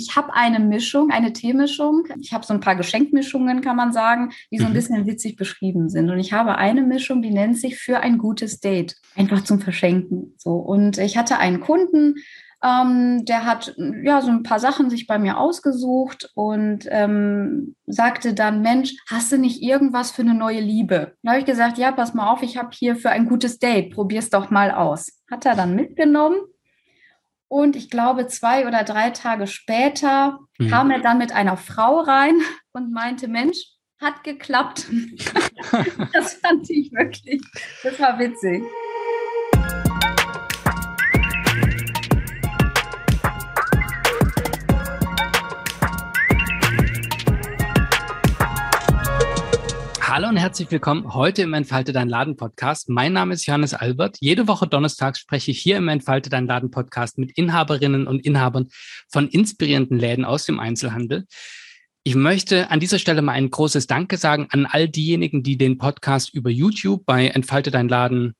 ich habe eine Mischung, eine Teemischung. Ich habe so ein paar Geschenkmischungen, kann man sagen, die so ein mhm. bisschen witzig beschrieben sind. Und ich habe eine Mischung, die nennt sich für ein gutes Date. Einfach zum Verschenken. So. Und ich hatte einen Kunden, ähm, der hat ja so ein paar Sachen sich bei mir ausgesucht und ähm, sagte dann, Mensch, hast du nicht irgendwas für eine neue Liebe? Da habe ich gesagt, ja, pass mal auf, ich habe hier für ein gutes Date, probier's doch mal aus. Hat er dann mitgenommen. Und ich glaube, zwei oder drei Tage später mhm. kam er dann mit einer Frau rein und meinte, Mensch, hat geklappt. das fand ich wirklich, das war witzig. Hallo und herzlich willkommen heute im Entfalte Dein Laden Podcast. Mein Name ist Johannes Albert. Jede Woche donnerstags spreche ich hier im Entfalte Dein Laden Podcast mit Inhaberinnen und Inhabern von inspirierenden Läden aus dem Einzelhandel. Ich möchte an dieser Stelle mal ein großes Danke sagen an all diejenigen, die den Podcast über YouTube bei Entfalte Dein Laden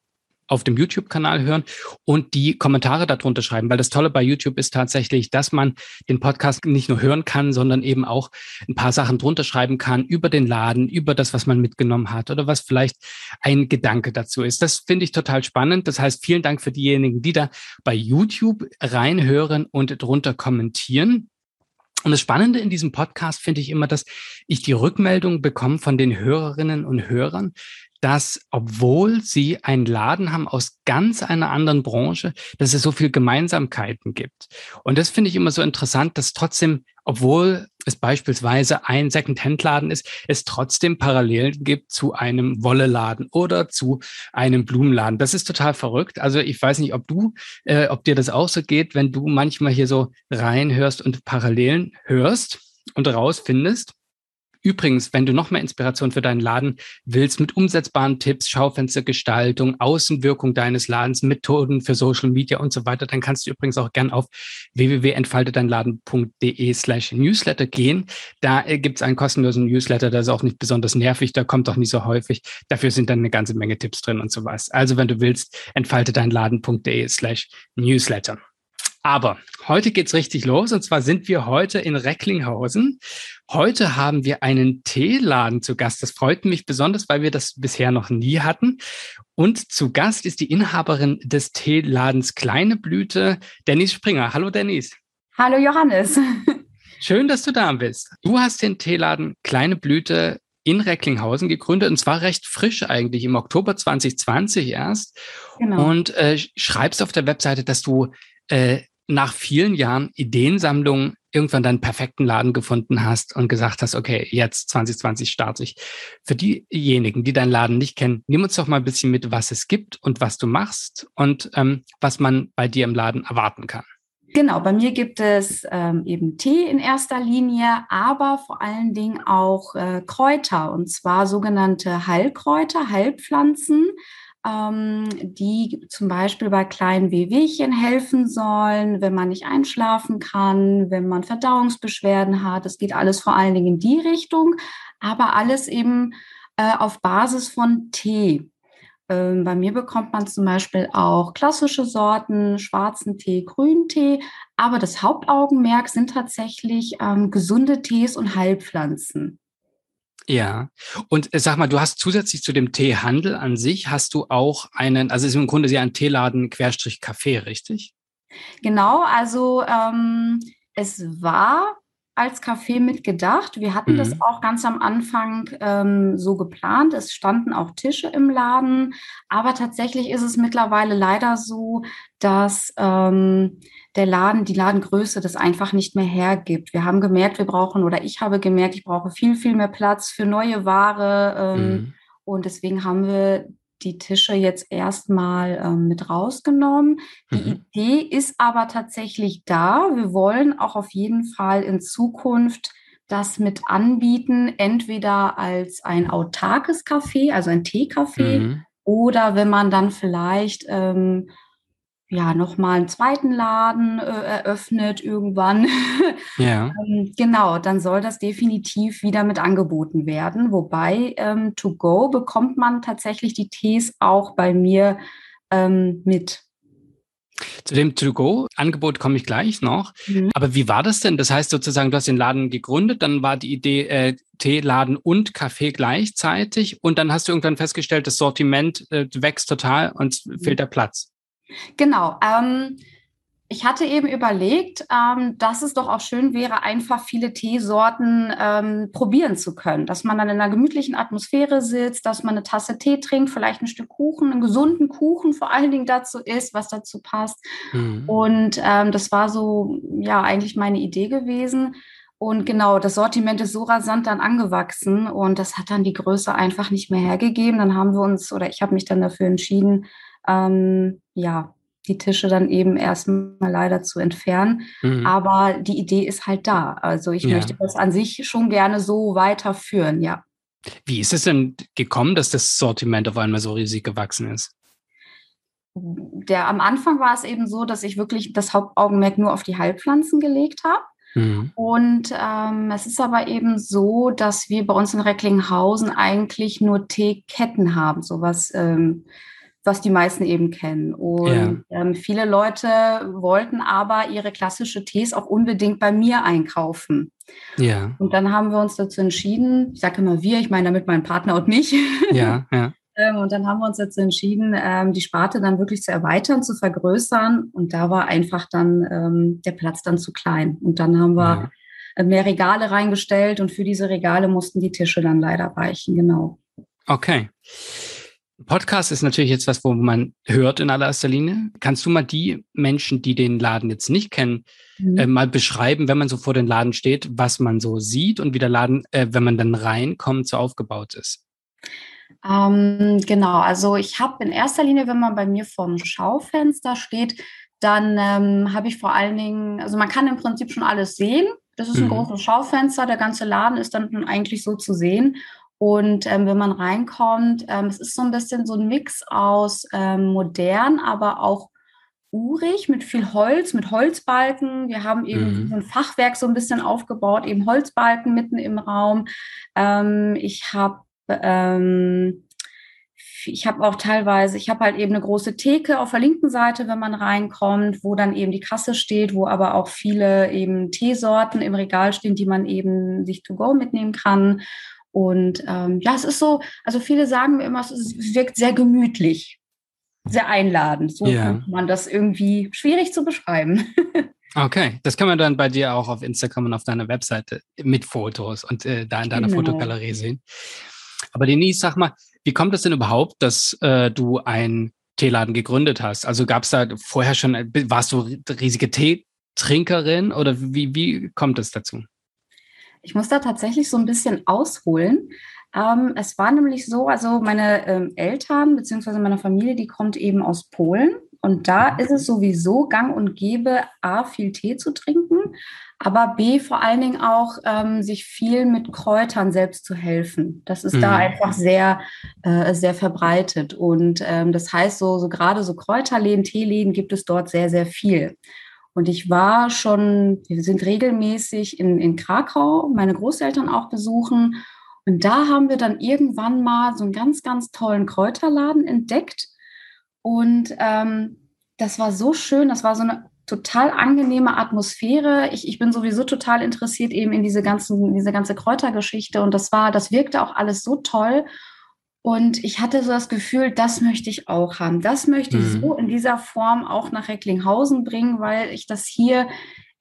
auf dem YouTube-Kanal hören und die Kommentare darunter schreiben, weil das Tolle bei YouTube ist tatsächlich, dass man den Podcast nicht nur hören kann, sondern eben auch ein paar Sachen drunter schreiben kann über den Laden, über das, was man mitgenommen hat oder was vielleicht ein Gedanke dazu ist. Das finde ich total spannend. Das heißt, vielen Dank für diejenigen, die da bei YouTube reinhören und drunter kommentieren. Und das Spannende in diesem Podcast finde ich immer, dass ich die Rückmeldung bekomme von den Hörerinnen und Hörern, dass obwohl sie einen Laden haben aus ganz einer anderen Branche, dass es so viel Gemeinsamkeiten gibt. Und das finde ich immer so interessant, dass trotzdem, obwohl es beispielsweise ein Second-Hand-Laden ist, es trotzdem Parallelen gibt zu einem Wolle-Laden oder zu einem Blumenladen. Das ist total verrückt. Also ich weiß nicht, ob du, äh, ob dir das auch so geht, wenn du manchmal hier so reinhörst und Parallelen hörst und rausfindest. Übrigens, wenn du noch mehr Inspiration für deinen Laden willst, mit umsetzbaren Tipps, Schaufenstergestaltung, Außenwirkung deines Ladens, Methoden für Social Media und so weiter, dann kannst du übrigens auch gern auf www.entfaltedeinladen.de slash Newsletter gehen. Da äh, gibt es einen kostenlosen Newsletter, der ist auch nicht besonders nervig, da kommt auch nicht so häufig. Dafür sind dann eine ganze Menge Tipps drin und sowas. Also wenn du willst, entfaltedeinladen.de slash Newsletter. Aber heute geht's richtig los und zwar sind wir heute in Recklinghausen. Heute haben wir einen Teeladen zu Gast. Das freut mich besonders, weil wir das bisher noch nie hatten. Und zu Gast ist die Inhaberin des Teeladens Kleine Blüte, Dennis Springer. Hallo Dennis. Hallo Johannes. Schön, dass du da bist. Du hast den Teeladen Kleine Blüte in Recklinghausen gegründet und zwar recht frisch eigentlich im Oktober 2020 erst. Genau. Und äh, schreibst auf der Webseite, dass du äh, nach vielen Jahren Ideensammlung irgendwann deinen perfekten Laden gefunden hast und gesagt hast, okay, jetzt 2020 starte ich. Für diejenigen, die deinen Laden nicht kennen, nimm uns doch mal ein bisschen mit, was es gibt und was du machst und ähm, was man bei dir im Laden erwarten kann. Genau, bei mir gibt es ähm, eben Tee in erster Linie, aber vor allen Dingen auch äh, Kräuter und zwar sogenannte Heilkräuter, Heilpflanzen die zum Beispiel bei kleinen Wehwehchen helfen sollen, wenn man nicht einschlafen kann, wenn man Verdauungsbeschwerden hat. Es geht alles vor allen Dingen in die Richtung, aber alles eben äh, auf Basis von Tee. Ähm, bei mir bekommt man zum Beispiel auch klassische Sorten, schwarzen Tee, grünen Tee, aber das Hauptaugenmerk sind tatsächlich ähm, gesunde Tees und Heilpflanzen. Ja, und äh, sag mal, du hast zusätzlich zu dem Teehandel an sich, hast du auch einen, also ist im Grunde ja ein Teeladen Querstrich Café, richtig? Genau, also ähm, es war als Café mitgedacht. Wir hatten mhm. das auch ganz am Anfang ähm, so geplant. Es standen auch Tische im Laden, aber tatsächlich ist es mittlerweile leider so, dass ähm, der Laden, die Ladengröße das einfach nicht mehr hergibt. Wir haben gemerkt, wir brauchen, oder ich habe gemerkt, ich brauche viel, viel mehr Platz für neue Ware. Ähm, mhm. Und deswegen haben wir die Tische jetzt erstmal ähm, mit rausgenommen. Die mhm. Idee ist aber tatsächlich da. Wir wollen auch auf jeden Fall in Zukunft das mit anbieten, entweder als ein autarkes Café, also ein Teecafé, mhm. oder wenn man dann vielleicht ähm, ja, nochmal einen zweiten Laden äh, eröffnet irgendwann. Ja. ähm, genau, dann soll das definitiv wieder mit angeboten werden. Wobei ähm, to go bekommt man tatsächlich die Tees auch bei mir ähm, mit. Zu dem To-Go-Angebot komme ich gleich noch. Mhm. Aber wie war das denn? Das heißt sozusagen, du hast den Laden gegründet, dann war die Idee äh, Teeladen und Kaffee gleichzeitig und dann hast du irgendwann festgestellt, das Sortiment äh, wächst total und mhm. fehlt der Platz. Genau. Ähm, ich hatte eben überlegt, ähm, dass es doch auch schön wäre, einfach viele Teesorten ähm, probieren zu können. Dass man dann in einer gemütlichen Atmosphäre sitzt, dass man eine Tasse Tee trinkt, vielleicht ein Stück Kuchen, einen gesunden Kuchen vor allen Dingen dazu isst, was dazu passt. Mhm. Und ähm, das war so, ja, eigentlich meine Idee gewesen. Und genau, das Sortiment ist so rasant dann angewachsen und das hat dann die Größe einfach nicht mehr hergegeben. Dann haben wir uns, oder ich habe mich dann dafür entschieden, ähm, ja, die Tische dann eben erstmal leider zu entfernen. Mhm. Aber die Idee ist halt da. Also ich ja. möchte das an sich schon gerne so weiterführen, ja. Wie ist es denn gekommen, dass das Sortiment auf einmal so riesig gewachsen ist? Der, am Anfang war es eben so, dass ich wirklich das Hauptaugenmerk nur auf die Heilpflanzen gelegt habe. Mhm. Und ähm, es ist aber eben so, dass wir bei uns in Recklinghausen eigentlich nur Teeketten haben, sowas ähm, was die meisten eben kennen. Und ja. ähm, viele Leute wollten aber ihre klassische Tees auch unbedingt bei mir einkaufen. Ja. Und dann haben wir uns dazu entschieden, ich sage immer wir, ich meine damit meinen Partner und mich. Ja, ja. ähm, und dann haben wir uns dazu entschieden, ähm, die Sparte dann wirklich zu erweitern, zu vergrößern. Und da war einfach dann ähm, der Platz dann zu klein. Und dann haben wir ja. mehr Regale reingestellt und für diese Regale mussten die Tische dann leider weichen, genau. Okay. Podcast ist natürlich jetzt was, wo man hört in allererster Linie. Kannst du mal die Menschen, die den Laden jetzt nicht kennen, mhm. äh, mal beschreiben, wenn man so vor den Laden steht, was man so sieht und wie der Laden, äh, wenn man dann reinkommt, so aufgebaut ist? Ähm, genau, also ich habe in erster Linie, wenn man bei mir vorm Schaufenster steht, dann ähm, habe ich vor allen Dingen, also man kann im Prinzip schon alles sehen. Das ist ein mhm. großes Schaufenster, der ganze Laden ist dann eigentlich so zu sehen. Und ähm, wenn man reinkommt, ähm, es ist so ein bisschen so ein Mix aus ähm, modern, aber auch urig mit viel Holz, mit Holzbalken. Wir haben eben mhm. ein Fachwerk so ein bisschen aufgebaut, eben Holzbalken mitten im Raum. Ähm, ich habe ähm, ich habe auch teilweise, ich habe halt eben eine große Theke auf der linken Seite, wenn man reinkommt, wo dann eben die Kasse steht, wo aber auch viele eben Teesorten im Regal stehen, die man eben sich to go mitnehmen kann. Und ähm, ja, es ist so, also viele sagen mir immer, es wirkt sehr gemütlich, sehr einladend. So ja. kann man das irgendwie schwierig zu beschreiben. Okay, das kann man dann bei dir auch auf Instagram und auf deiner Webseite mit Fotos und äh, da in deiner genau. Fotogalerie sehen. Aber Denise, sag mal, wie kommt es denn überhaupt, dass äh, du einen Teeladen gegründet hast? Also gab es da vorher schon, äh, warst du riesige Teetrinkerin oder wie, wie kommt es dazu? Ich muss da tatsächlich so ein bisschen ausholen. Ähm, es war nämlich so, also meine ähm, Eltern bzw. meine Familie, die kommt eben aus Polen. Und da ist es sowieso gang und gäbe, A, viel Tee zu trinken, aber B, vor allen Dingen auch, ähm, sich viel mit Kräutern selbst zu helfen. Das ist mhm. da einfach sehr, äh, sehr verbreitet. Und ähm, das heißt, so, so gerade so Kräuterläden, Teeläden gibt es dort sehr, sehr viel. Und ich war schon, wir sind regelmäßig in, in Krakau, meine Großeltern auch besuchen. Und da haben wir dann irgendwann mal so einen ganz, ganz tollen Kräuterladen entdeckt. Und ähm, das war so schön, das war so eine total angenehme Atmosphäre. Ich, ich bin sowieso total interessiert eben in diese ganzen, diese ganze Kräutergeschichte. Und das war, das wirkte auch alles so toll. Und ich hatte so das Gefühl, das möchte ich auch haben. Das möchte ich mhm. so in dieser Form auch nach Recklinghausen bringen, weil ich das hier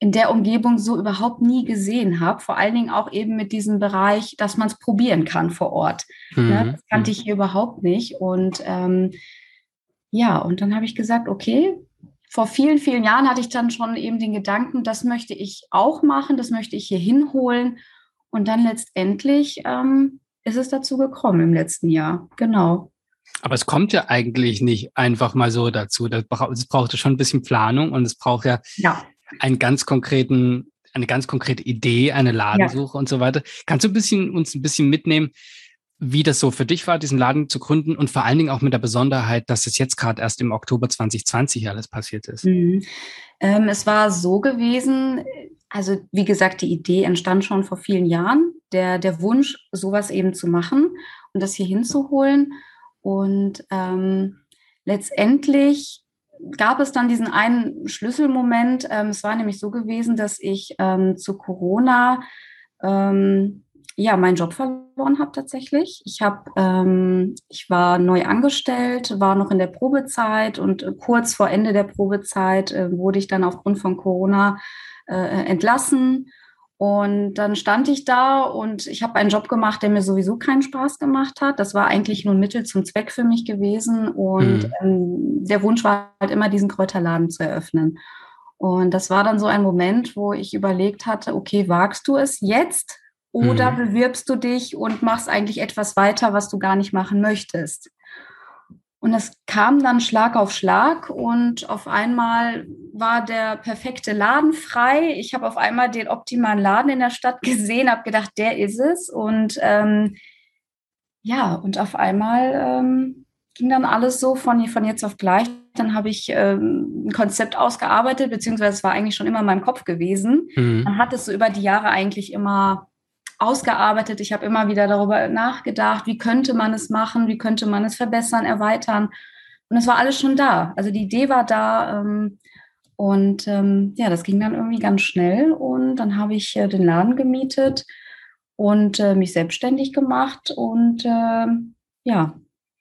in der Umgebung so überhaupt nie gesehen habe. Vor allen Dingen auch eben mit diesem Bereich, dass man es probieren kann vor Ort. Mhm. Ja, das kannte mhm. ich hier überhaupt nicht. Und ähm, ja, und dann habe ich gesagt, okay, vor vielen, vielen Jahren hatte ich dann schon eben den Gedanken, das möchte ich auch machen, das möchte ich hier hinholen. Und dann letztendlich ähm, ist es dazu gekommen im letzten Jahr. Genau. Aber es kommt ja eigentlich nicht einfach mal so dazu. Das braucht, es braucht schon ein bisschen Planung und es braucht ja, ja. einen ganz konkreten, eine ganz konkrete Idee, eine Ladensuche ja. und so weiter. Kannst du ein bisschen, uns ein bisschen mitnehmen, wie das so für dich war, diesen Laden zu gründen und vor allen Dingen auch mit der Besonderheit, dass es jetzt gerade erst im Oktober 2020 alles passiert ist? Mhm. Ähm, es war so gewesen, also wie gesagt, die Idee entstand schon vor vielen Jahren, der, der Wunsch, sowas eben zu machen und das hier hinzuholen. Und ähm, letztendlich gab es dann diesen einen Schlüsselmoment. Ähm, es war nämlich so gewesen, dass ich ähm, zu Corona ähm, ja meinen Job verloren habe tatsächlich. Ich habe, ähm, ich war neu angestellt, war noch in der Probezeit und kurz vor Ende der Probezeit äh, wurde ich dann aufgrund von Corona äh, entlassen und dann stand ich da und ich habe einen Job gemacht, der mir sowieso keinen Spaß gemacht hat. Das war eigentlich nur Mittel zum Zweck für mich gewesen. Und mhm. ähm, der Wunsch war halt immer, diesen Kräuterladen zu eröffnen. Und das war dann so ein Moment, wo ich überlegt hatte, okay, wagst du es jetzt oder mhm. bewirbst du dich und machst eigentlich etwas weiter, was du gar nicht machen möchtest? Und es kam dann Schlag auf Schlag und auf einmal war der perfekte Laden frei. Ich habe auf einmal den optimalen Laden in der Stadt gesehen, habe gedacht, der ist es. Und ähm, ja, und auf einmal ähm, ging dann alles so von, von jetzt auf gleich. Dann habe ich ähm, ein Konzept ausgearbeitet, beziehungsweise es war eigentlich schon immer in meinem Kopf gewesen. Mhm. Man hat es so über die Jahre eigentlich immer ausgearbeitet. Ich habe immer wieder darüber nachgedacht, wie könnte man es machen, wie könnte man es verbessern, erweitern. Und es war alles schon da. Also die Idee war da. Ähm, und ähm, ja, das ging dann irgendwie ganz schnell. Und dann habe ich äh, den Laden gemietet und äh, mich selbstständig gemacht. Und äh, ja,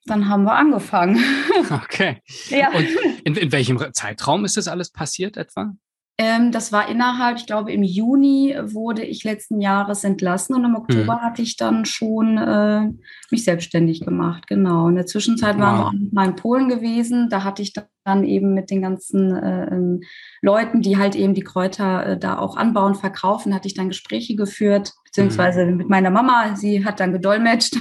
dann haben wir angefangen. Okay. ja. Und in, in welchem Zeitraum ist das alles passiert etwa? Ähm, das war innerhalb, ich glaube, im Juni wurde ich letzten Jahres entlassen und im Oktober mhm. hatte ich dann schon äh, mich selbstständig gemacht. Genau. In der Zwischenzeit wow. waren wir auch mal in Polen gewesen. Da hatte ich dann eben mit den ganzen äh, ähm, Leuten, die halt eben die Kräuter äh, da auch anbauen, verkaufen, hatte ich dann Gespräche geführt, beziehungsweise mhm. mit meiner Mama. Sie hat dann gedolmetscht.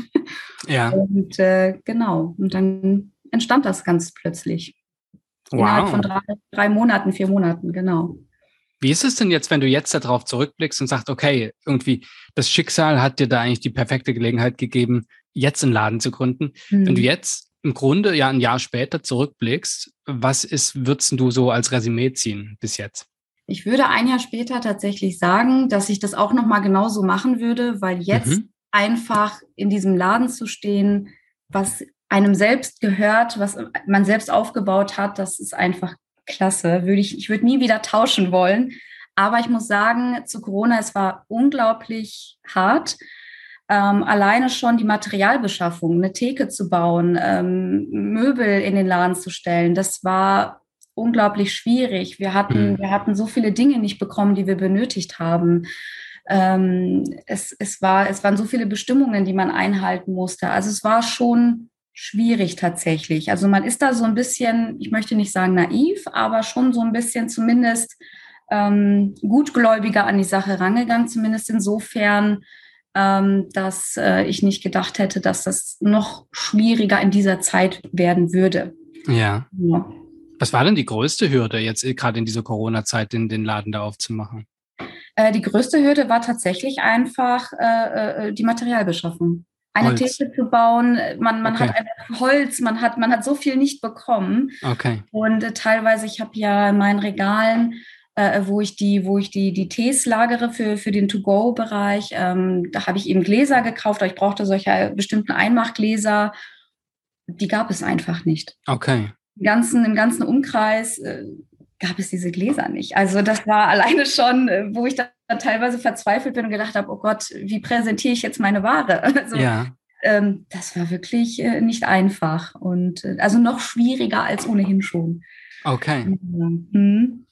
Ja. Und äh, genau. Und dann entstand das ganz plötzlich. Wow. Innerhalb von drei, drei Monaten, vier Monaten, genau. Wie ist es denn jetzt, wenn du jetzt darauf zurückblickst und sagst, okay, irgendwie das Schicksal hat dir da eigentlich die perfekte Gelegenheit gegeben, jetzt einen Laden zu gründen. Mhm. Wenn du jetzt im Grunde ja ein Jahr später zurückblickst, was ist, würdest du so als Resümee ziehen bis jetzt? Ich würde ein Jahr später tatsächlich sagen, dass ich das auch nochmal genauso machen würde, weil jetzt mhm. einfach in diesem Laden zu stehen, was einem selbst gehört, was man selbst aufgebaut hat, das ist einfach klasse. Würde ich, ich würde nie wieder tauschen wollen. Aber ich muss sagen, zu Corona, es war unglaublich hart. Ähm, alleine schon die Materialbeschaffung, eine Theke zu bauen, ähm, Möbel in den Laden zu stellen, das war unglaublich schwierig. Wir hatten, mhm. wir hatten so viele Dinge nicht bekommen, die wir benötigt haben. Ähm, es, es, war, es waren so viele Bestimmungen, die man einhalten musste. Also es war schon schwierig tatsächlich. Also man ist da so ein bisschen, ich möchte nicht sagen naiv, aber schon so ein bisschen zumindest ähm, gutgläubiger an die Sache rangegangen, zumindest insofern, ähm, dass äh, ich nicht gedacht hätte, dass das noch schwieriger in dieser Zeit werden würde. Ja. ja. Was war denn die größte Hürde jetzt äh, gerade in dieser Corona-Zeit, den, den Laden da aufzumachen? Äh, die größte Hürde war tatsächlich einfach äh, äh die Materialbeschaffung eine Holz. Theke zu bauen. Man, man okay. hat einfach Holz, man hat, man hat so viel nicht bekommen. Okay. Und äh, teilweise, ich habe ja in meinen Regalen, äh, wo ich die, wo ich die, die Tees lagere für, für den To-Go-Bereich, ähm, da habe ich eben Gläser gekauft, aber ich brauchte solche bestimmten Einmachgläser. Die gab es einfach nicht. Okay. Im ganzen, im ganzen Umkreis äh, gab es diese Gläser nicht. Also das war alleine schon, äh, wo ich dann teilweise verzweifelt bin und gedacht habe, oh Gott, wie präsentiere ich jetzt meine Ware? Also, ja. Ähm, das war wirklich äh, nicht einfach und äh, also noch schwieriger als ohnehin schon. Okay. Mhm.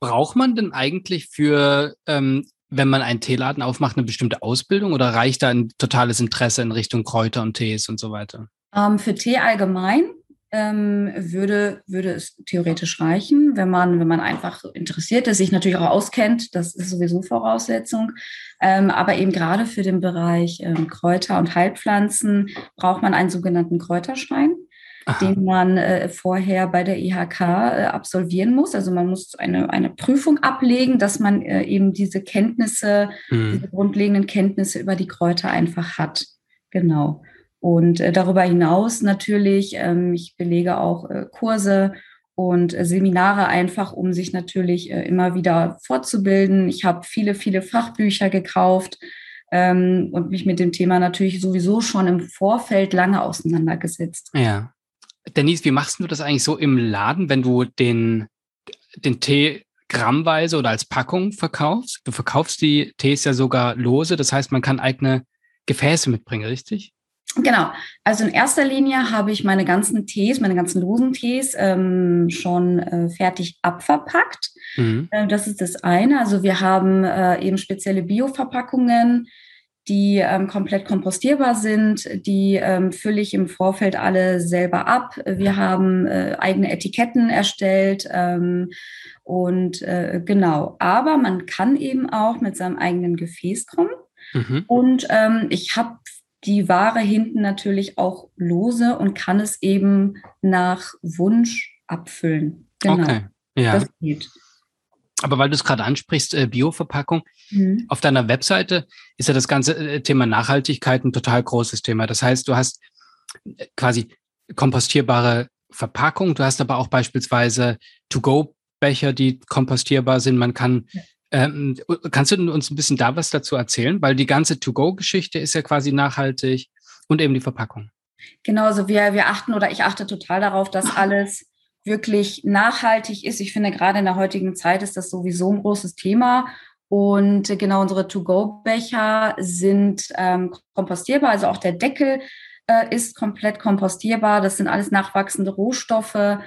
Braucht man denn eigentlich für, ähm, wenn man einen Teeladen aufmacht, eine bestimmte Ausbildung oder reicht da ein totales Interesse in Richtung Kräuter und Tees und so weiter? Ähm, für Tee allgemein ähm, würde, würde es theoretisch reichen, wenn man, wenn man einfach interessiert ist, sich natürlich auch auskennt, das ist sowieso Voraussetzung. Ähm, aber eben gerade für den Bereich ähm, Kräuter und Heilpflanzen braucht man einen sogenannten Kräuterschein. Aha. den man äh, vorher bei der IHK äh, absolvieren muss. Also man muss eine, eine Prüfung ablegen, dass man äh, eben diese Kenntnisse, mhm. diese grundlegenden Kenntnisse über die Kräuter einfach hat. Genau. Und äh, darüber hinaus natürlich, ähm, ich belege auch äh, Kurse und äh, Seminare einfach, um sich natürlich immer wieder fortzubilden. Ich habe viele, viele Fachbücher gekauft ähm, und mich mit dem Thema natürlich sowieso schon im Vorfeld lange auseinandergesetzt. Ja. Denise, wie machst du das eigentlich so im Laden, wenn du den, den Tee grammweise oder als Packung verkaufst? Du verkaufst die Tees ja sogar lose, das heißt, man kann eigene Gefäße mitbringen, richtig? Genau. Also in erster Linie habe ich meine ganzen Tees, meine ganzen losen Tees ähm, schon äh, fertig abverpackt. Mhm. Äh, das ist das eine. Also wir haben äh, eben spezielle Bioverpackungen, die ähm, komplett kompostierbar sind. Die ähm, fülle ich im Vorfeld alle selber ab. Wir haben äh, eigene Etiketten erstellt. Ähm, und äh, genau, aber man kann eben auch mit seinem eigenen Gefäß kommen. Mhm. Und ähm, ich habe die Ware hinten natürlich auch lose und kann es eben nach Wunsch abfüllen. Genau. Okay. Ja. Das geht. Aber weil du es gerade ansprichst, äh, Bioverpackung, mhm. auf deiner Webseite ist ja das ganze äh, Thema Nachhaltigkeit ein total großes Thema. Das heißt, du hast äh, quasi kompostierbare Verpackung, du hast aber auch beispielsweise To-Go-Becher, die kompostierbar sind. Man kann. Ähm, kannst du uns ein bisschen da was dazu erzählen? Weil die ganze To-Go-Geschichte ist ja quasi nachhaltig und eben die Verpackung. Genau, also wir, wir achten oder ich achte total darauf, dass alles wirklich nachhaltig ist. Ich finde, gerade in der heutigen Zeit ist das sowieso ein großes Thema. Und genau unsere To-Go-Becher sind ähm, kompostierbar, also auch der Deckel äh, ist komplett kompostierbar. Das sind alles nachwachsende Rohstoffe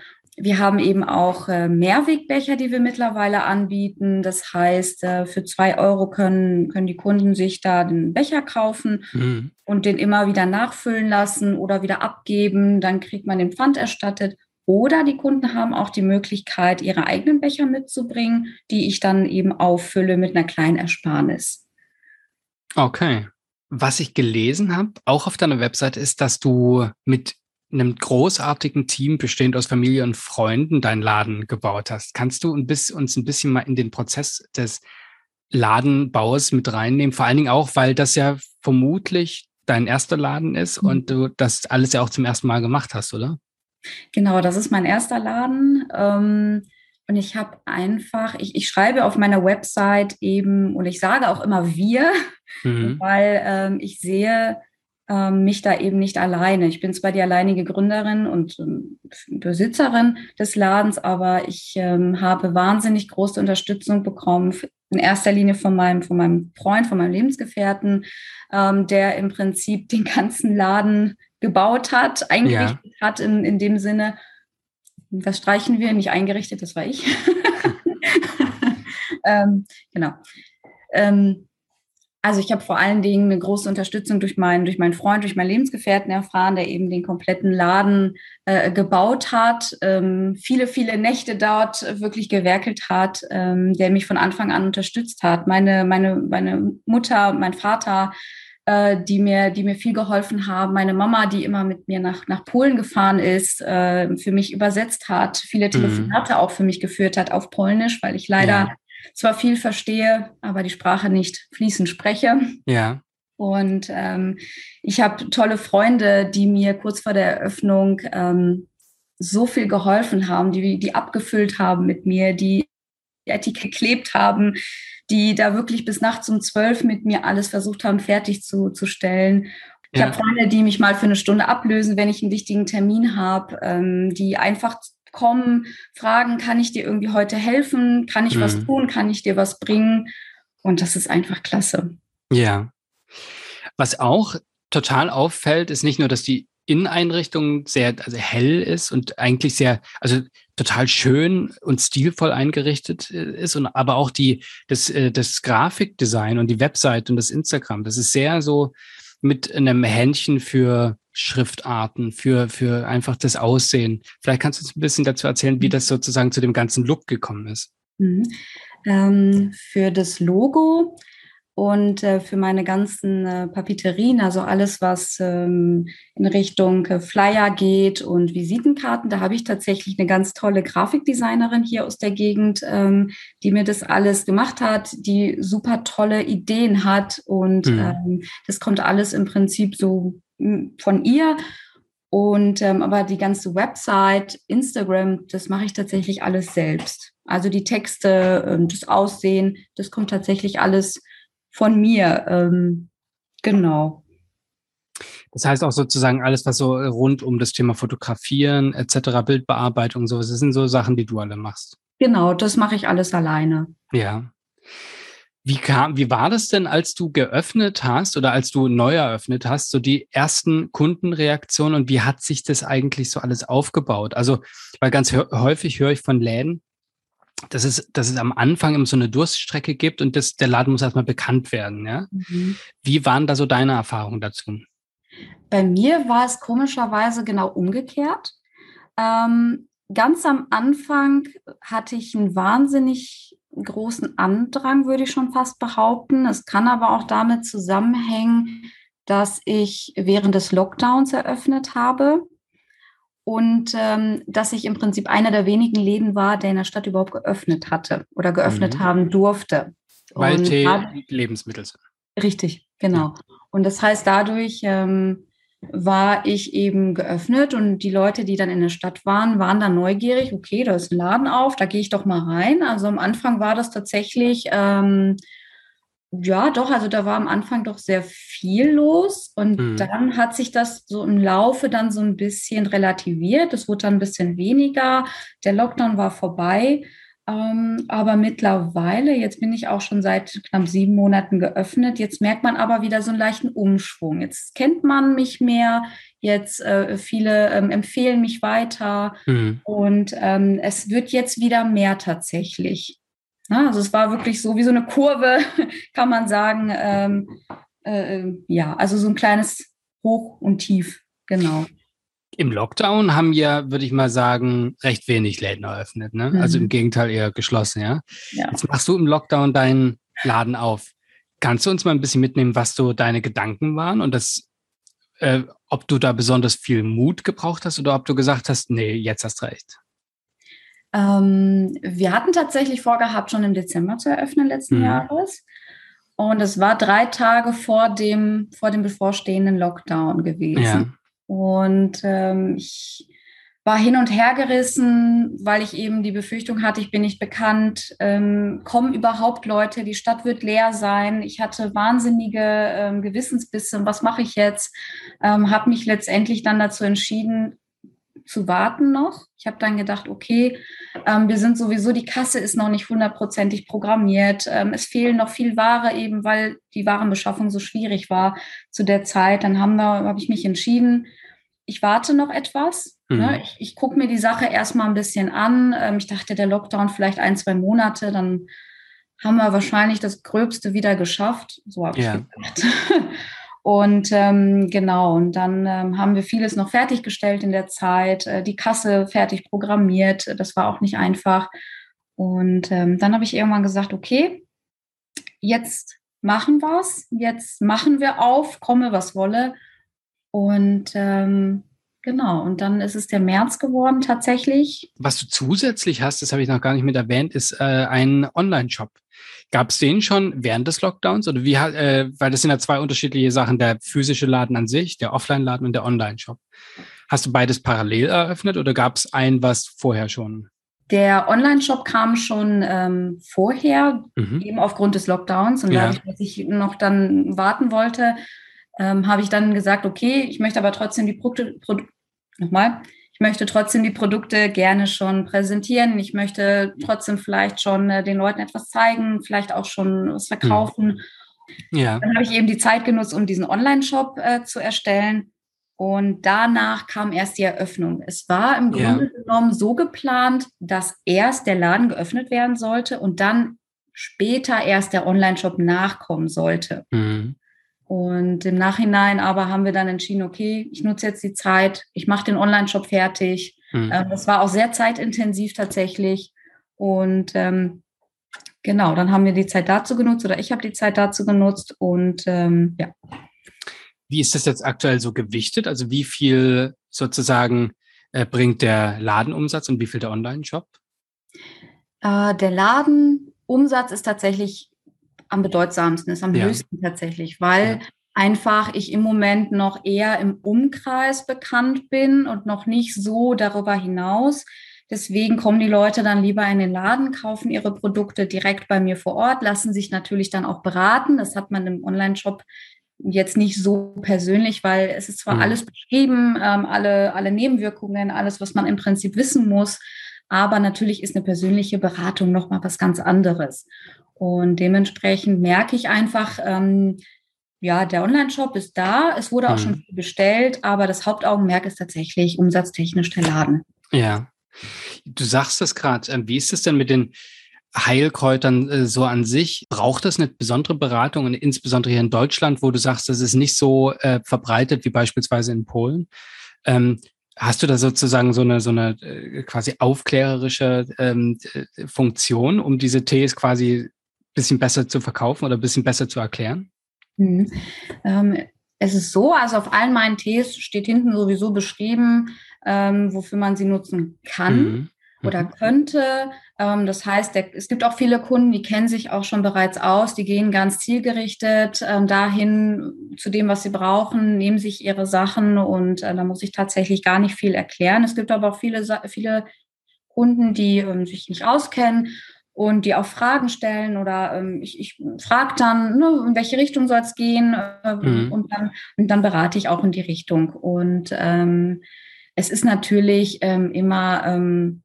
wir haben eben auch äh, Mehrwegbecher, die wir mittlerweile anbieten. Das heißt, äh, für zwei Euro können, können die Kunden sich da den Becher kaufen mhm. und den immer wieder nachfüllen lassen oder wieder abgeben. Dann kriegt man den Pfand erstattet. Oder die Kunden haben auch die Möglichkeit, ihre eigenen Becher mitzubringen, die ich dann eben auffülle mit einer kleinen Ersparnis. Okay. Was ich gelesen habe, auch auf deiner Website, ist, dass du mit einem großartigen Team bestehend aus Familie und Freunden deinen Laden gebaut hast. Kannst du uns ein bisschen mal in den Prozess des Ladenbaus mit reinnehmen? Vor allen Dingen auch, weil das ja vermutlich dein erster Laden ist mhm. und du das alles ja auch zum ersten Mal gemacht hast, oder? Genau, das ist mein erster Laden. Ähm, und ich habe einfach, ich, ich schreibe auf meiner Website eben, und ich sage auch immer wir, mhm. weil ähm, ich sehe, mich da eben nicht alleine. Ich bin zwar die alleinige Gründerin und ähm, Besitzerin des Ladens, aber ich ähm, habe wahnsinnig große Unterstützung bekommen, in erster Linie von meinem, von meinem Freund, von meinem Lebensgefährten, ähm, der im Prinzip den ganzen Laden gebaut hat, eingerichtet ja. hat in, in dem Sinne, was streichen wir, nicht eingerichtet, das war ich. ähm, genau. Ähm, also ich habe vor allen Dingen eine große Unterstützung durch meinen, durch meinen Freund, durch meinen Lebensgefährten erfahren, der eben den kompletten Laden äh, gebaut hat, ähm, viele, viele Nächte dort wirklich gewerkelt hat, ähm, der mich von Anfang an unterstützt hat. Meine, meine, meine Mutter, mein Vater, äh, die mir, die mir viel geholfen haben. Meine Mama, die immer mit mir nach, nach Polen gefahren ist, äh, für mich übersetzt hat, viele mhm. Telefonate mhm. auch für mich geführt hat auf Polnisch, weil ich leider ja zwar viel verstehe, aber die Sprache nicht fließend spreche. Ja. Und ähm, ich habe tolle Freunde, die mir kurz vor der Eröffnung ähm, so viel geholfen haben, die, die abgefüllt haben mit mir, die Etikett geklebt haben, die da wirklich bis nachts um zwölf mit mir alles versucht haben, fertig zu, zu stellen. Ich ja. habe Freunde, die mich mal für eine Stunde ablösen, wenn ich einen wichtigen Termin habe, ähm, die einfach kommen, fragen, kann ich dir irgendwie heute helfen? Kann ich mhm. was tun? Kann ich dir was bringen? Und das ist einfach klasse. Ja. Was auch total auffällt, ist nicht nur, dass die Inneneinrichtung sehr also hell ist und eigentlich sehr, also total schön und stilvoll eingerichtet äh, ist und aber auch die, das, äh, das Grafikdesign und die Website und das Instagram, das ist sehr so mit einem Händchen für Schriftarten, für, für einfach das Aussehen. Vielleicht kannst du uns ein bisschen dazu erzählen, wie das sozusagen zu dem ganzen Look gekommen ist. Mhm. Ähm, für das Logo und äh, für meine ganzen äh, Papeterien, also alles, was ähm, in Richtung äh, Flyer geht und Visitenkarten, da habe ich tatsächlich eine ganz tolle Grafikdesignerin hier aus der Gegend, ähm, die mir das alles gemacht hat, die super tolle Ideen hat und mhm. ähm, das kommt alles im Prinzip so von ihr. Und ähm, aber die ganze Website, Instagram, das mache ich tatsächlich alles selbst. Also die Texte, ähm, das Aussehen, das kommt tatsächlich alles von mir. Ähm, genau. Das heißt auch sozusagen alles, was so rund um das Thema Fotografieren etc., Bildbearbeitung, sowas, das sind so Sachen, die du alle machst. Genau, das mache ich alles alleine. Ja. Wie kam, wie war das denn, als du geöffnet hast oder als du neu eröffnet hast, so die ersten Kundenreaktionen und wie hat sich das eigentlich so alles aufgebaut? Also, weil ganz häufig höre ich von Läden, dass es, dass es am Anfang immer so eine Durststrecke gibt und das, der Laden muss erstmal bekannt werden. Ja? Mhm. Wie waren da so deine Erfahrungen dazu? Bei mir war es komischerweise genau umgekehrt. Ähm, ganz am Anfang hatte ich einen wahnsinnig großen Andrang, würde ich schon fast behaupten. Es kann aber auch damit zusammenhängen, dass ich während des Lockdowns eröffnet habe und ähm, dass ich im Prinzip einer der wenigen Läden war, der in der Stadt überhaupt geöffnet hatte oder geöffnet mhm. haben durfte. Weil Tee Lebensmittel sind. Richtig, genau. Und das heißt, dadurch ähm, war ich eben geöffnet und die Leute, die dann in der Stadt waren, waren dann neugierig, okay, da ist ein Laden auf, da gehe ich doch mal rein. Also am Anfang war das tatsächlich, ähm, ja, doch, also da war am Anfang doch sehr viel los und mhm. dann hat sich das so im Laufe dann so ein bisschen relativiert. Es wurde dann ein bisschen weniger. Der Lockdown war vorbei. Ähm, aber mittlerweile, jetzt bin ich auch schon seit knapp sieben Monaten geöffnet, jetzt merkt man aber wieder so einen leichten Umschwung. Jetzt kennt man mich mehr, jetzt äh, viele ähm, empfehlen mich weiter mhm. und ähm, es wird jetzt wieder mehr tatsächlich. Ja, also es war wirklich so wie so eine Kurve, kann man sagen. Ähm, äh, ja, also so ein kleines Hoch und Tief, genau. Im Lockdown haben ja, würde ich mal sagen, recht wenig Läden eröffnet. Ne? Also mhm. Also im Gegenteil eher geschlossen, ja? ja. Jetzt machst du im Lockdown deinen Laden auf. Kannst du uns mal ein bisschen mitnehmen, was so deine Gedanken waren und das, äh, ob du da besonders viel Mut gebraucht hast oder ob du gesagt hast, nee, jetzt hast recht? Ähm, wir hatten tatsächlich vorgehabt, schon im Dezember zu eröffnen letzten mhm. Jahres. Und es war drei Tage vor dem, vor dem bevorstehenden Lockdown gewesen. Und ähm, ich war hin und her gerissen, weil ich eben die Befürchtung hatte, ich bin nicht bekannt, ähm, kommen überhaupt Leute, die Stadt wird leer sein. Ich hatte wahnsinnige ähm, Gewissensbisse, was mache ich jetzt? Ähm, habe mich letztendlich dann dazu entschieden, zu warten noch. Ich habe dann gedacht, okay, ähm, wir sind sowieso, die Kasse ist noch nicht hundertprozentig programmiert. Ähm, es fehlen noch viel Ware eben, weil die Warenbeschaffung so schwierig war zu der Zeit. Dann haben wir, habe ich mich entschieden, ich warte noch etwas. Ne? Mhm. Ne? Ich, ich gucke mir die Sache erstmal ein bisschen an. Ähm, ich dachte, der Lockdown vielleicht ein, zwei Monate, dann haben wir wahrscheinlich das Gröbste wieder geschafft. So habe ja. ich gedacht. Und ähm, genau, und dann ähm, haben wir vieles noch fertiggestellt in der Zeit, äh, die Kasse fertig programmiert. Das war auch nicht einfach. Und ähm, dann habe ich irgendwann gesagt, okay, jetzt machen wir es, jetzt machen wir auf, komme was wolle. Und ähm, genau, und dann ist es der März geworden tatsächlich. Was du zusätzlich hast, das habe ich noch gar nicht mit erwähnt, ist äh, ein Online-Shop. Gab es den schon während des Lockdowns? Oder wie äh, weil das sind ja zwei unterschiedliche Sachen, der physische Laden an sich, der Offline-Laden und der Online-Shop. Hast du beides parallel eröffnet oder gab es ein, was vorher schon? Der Online-Shop kam schon ähm, vorher, mhm. eben aufgrund des Lockdowns. Und ja. dadurch, dass ich noch dann warten wollte, ähm, habe ich dann gesagt, okay, ich möchte aber trotzdem die Produkte, Produ nochmal, ich möchte trotzdem die Produkte gerne schon präsentieren. Ich möchte trotzdem vielleicht schon äh, den Leuten etwas zeigen, vielleicht auch schon was verkaufen. Ja. Dann habe ich eben die Zeit genutzt, um diesen Online-Shop äh, zu erstellen. Und danach kam erst die Eröffnung. Es war im Grunde ja. genommen so geplant, dass erst der Laden geöffnet werden sollte und dann später erst der Online-Shop nachkommen sollte. Mhm. Und im Nachhinein aber haben wir dann entschieden, okay, ich nutze jetzt die Zeit, ich mache den Online-Shop fertig. Mhm. Das war auch sehr zeitintensiv tatsächlich. Und ähm, genau, dann haben wir die Zeit dazu genutzt oder ich habe die Zeit dazu genutzt und ähm, ja. Wie ist das jetzt aktuell so gewichtet? Also wie viel sozusagen äh, bringt der Ladenumsatz und wie viel der Online-Shop? Äh, der Ladenumsatz ist tatsächlich am bedeutsamsten, ist am ja. höchsten tatsächlich, weil ja. einfach ich im Moment noch eher im Umkreis bekannt bin und noch nicht so darüber hinaus. Deswegen kommen die Leute dann lieber in den Laden, kaufen ihre Produkte direkt bei mir vor Ort, lassen sich natürlich dann auch beraten. Das hat man im Online-Shop jetzt nicht so persönlich, weil es ist zwar mhm. alles beschrieben, ähm, alle, alle Nebenwirkungen, alles, was man im Prinzip wissen muss, aber natürlich ist eine persönliche Beratung nochmal was ganz anderes. Und dementsprechend merke ich einfach, ähm, ja, der Online-Shop ist da, es wurde auch mhm. schon viel bestellt, aber das Hauptaugenmerk ist tatsächlich umsatztechnisch der Laden. Ja. Du sagst das gerade. Ähm, wie ist es denn mit den Heilkräutern äh, so an sich? Braucht das eine besondere Beratung und insbesondere hier in Deutschland, wo du sagst, das ist nicht so äh, verbreitet wie beispielsweise in Polen? Ähm, hast du da sozusagen so eine so eine äh, quasi aufklärerische ähm, äh, Funktion, um diese Tees quasi bisschen besser zu verkaufen oder ein bisschen besser zu erklären? Mhm. Ähm, es ist so, also auf allen meinen Tees steht hinten sowieso beschrieben, ähm, wofür man sie nutzen kann. Mhm oder mhm. könnte. Ähm, das heißt, es gibt auch viele Kunden, die kennen sich auch schon bereits aus, die gehen ganz zielgerichtet ähm, dahin zu dem, was sie brauchen, nehmen sich ihre Sachen und äh, da muss ich tatsächlich gar nicht viel erklären. Es gibt aber auch viele, viele Kunden, die ähm, sich nicht auskennen und die auch Fragen stellen oder ähm, ich, ich frage dann, ne, in welche Richtung soll es gehen äh, mhm. und, dann, und dann berate ich auch in die Richtung. Und ähm, es ist natürlich ähm, immer ähm,